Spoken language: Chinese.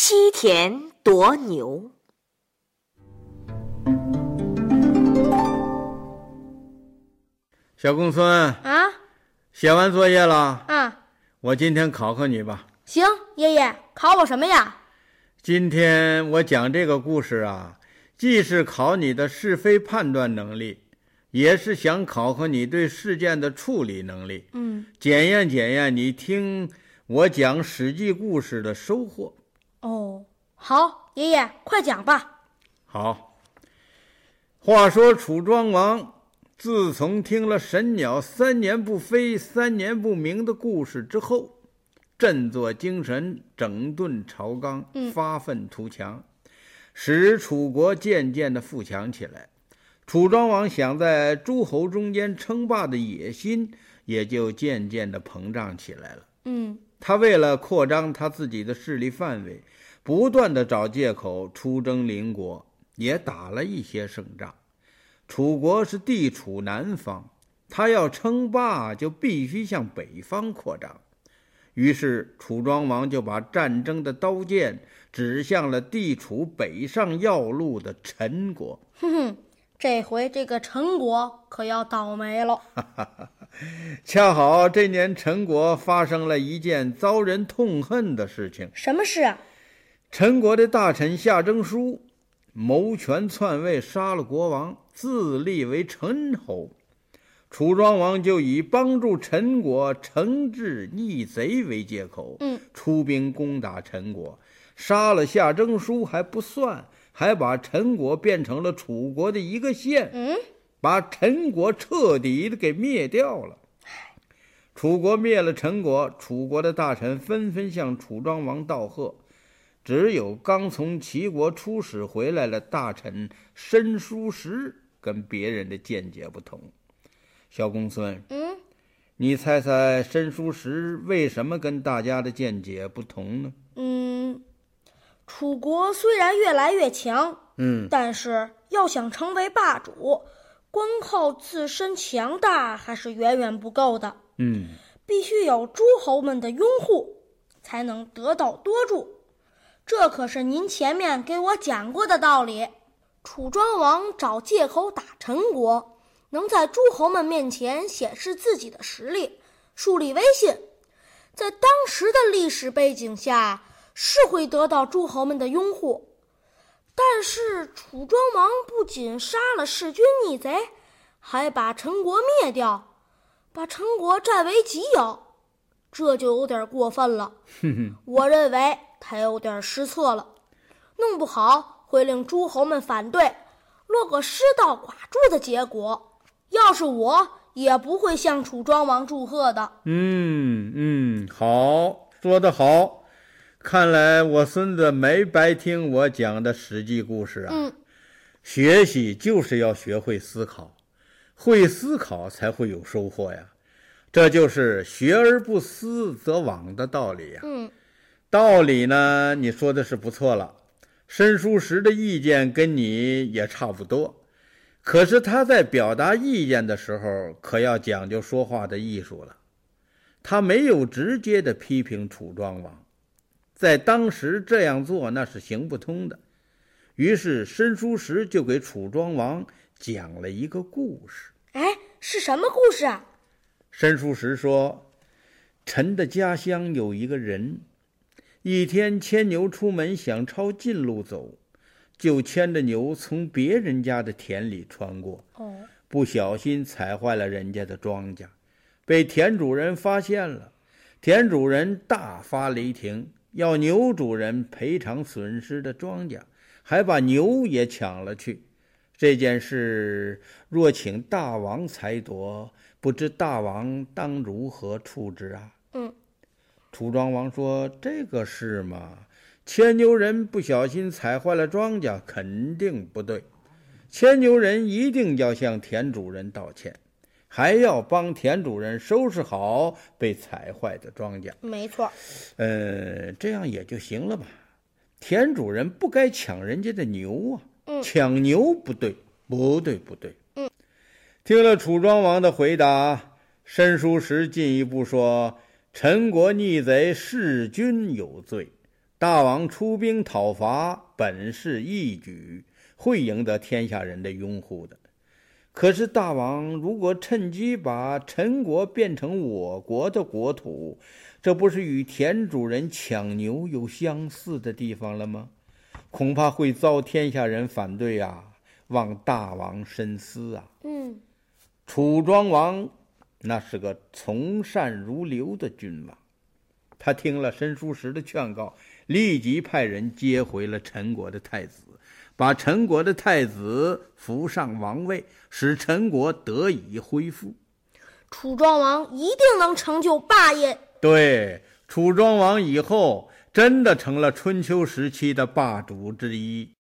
西田夺牛。小公孙，啊写完作业了？啊，我今天考考你吧。行，爷爷考我什么呀？今天我讲这个故事啊，既是考你的是非判断能力，也是想考考你对事件的处理能力，嗯，检验检验你听我讲《史记》故事的收获。哦，好，爷爷快讲吧。好，话说楚庄王自从听了神鸟三年不飞、三年不鸣的故事之后，振作精神，整顿朝纲，发愤图强，使楚国渐渐的富强起来。楚庄王想在诸侯中间称霸的野心也就渐渐的膨胀起来了。嗯，他为了扩张他自己的势力范围，不断的找借口出征邻国，也打了一些胜仗。楚国是地处南方，他要称霸就必须向北方扩张。于是楚庄王就把战争的刀剑指向了地处北上要路的陈国。哼哼，这回这个陈国可要倒霉了。恰好这年陈国发生了一件遭人痛恨的事情。什么事啊？陈国的大臣夏征舒谋权篡位，杀了国王，自立为陈侯。楚庄王就以帮助陈国惩治逆贼为借口，嗯，出兵攻打陈国，杀了夏征舒还不算，还把陈国变成了楚国的一个县，嗯，把陈国彻底的给灭掉了。楚国灭了陈国，楚国的大臣纷纷向楚庄王道贺。只有刚从齐国出使回来的大臣申叔时跟别人的见解不同。小公孙，嗯，你猜猜申叔时为什么跟大家的见解不同呢？嗯，楚国虽然越来越强，嗯，但是要想成为霸主，光靠自身强大还是远远不够的。嗯，必须有诸侯们的拥护，才能得到多助。这可是您前面给我讲过的道理。楚庄王找借口打陈国，能在诸侯们面前显示自己的实力，树立威信，在当时的历史背景下，是会得到诸侯们的拥护。但是楚庄王不仅杀了弑君逆贼，还把陈国灭掉。把陈国占为己有，这就有点过分了。我认为他有点失策了，弄不好会令诸侯们反对，落个失道寡助的结果。要是我，也不会向楚庄王祝贺的。嗯嗯，好，说得好。看来我孙子没白听我讲的《史记》故事啊。嗯，学习就是要学会思考。会思考才会有收获呀，这就是学而不思则罔的道理呀。嗯，道理呢，你说的是不错了。申叔时的意见跟你也差不多，可是他在表达意见的时候，可要讲究说话的艺术了。他没有直接的批评楚庄王，在当时这样做那是行不通的。于是申叔时就给楚庄王。讲了一个故事，哎，是什么故事啊？申叔时说，臣的家乡有一个人，一天牵牛出门，想抄近路走，就牵着牛从别人家的田里穿过，哦，不小心踩坏了人家的庄稼，被田主人发现了。田主人大发雷霆，要牛主人赔偿损失的庄稼，还把牛也抢了去。这件事若请大王裁夺，不知大王当如何处置啊？嗯，楚庄王说：“这个事嘛，牵牛人不小心踩坏了庄稼，肯定不对。牵牛人一定要向田主人道歉，还要帮田主人收拾好被踩坏的庄稼。没错。呃，这样也就行了吧？田主人不该抢人家的牛啊。”嗯，抢牛不对，不对，不对。嗯，听了楚庄王的回答，申叔时进一步说：“陈国逆贼弑君有罪，大王出兵讨伐，本是义举，会赢得天下人的拥护的。可是大王如果趁机把陈国变成我国的国土，这不是与田主人抢牛有相似的地方了吗？恐怕会遭天下人反对啊！望大王深思啊！嗯，楚庄王那是个从善如流的君王，他听了申叔时的劝告。立即派人接回了陈国的太子，把陈国的太子扶上王位，使陈国得以恢复。楚庄王一定能成就霸业。对，楚庄王以后真的成了春秋时期的霸主之一。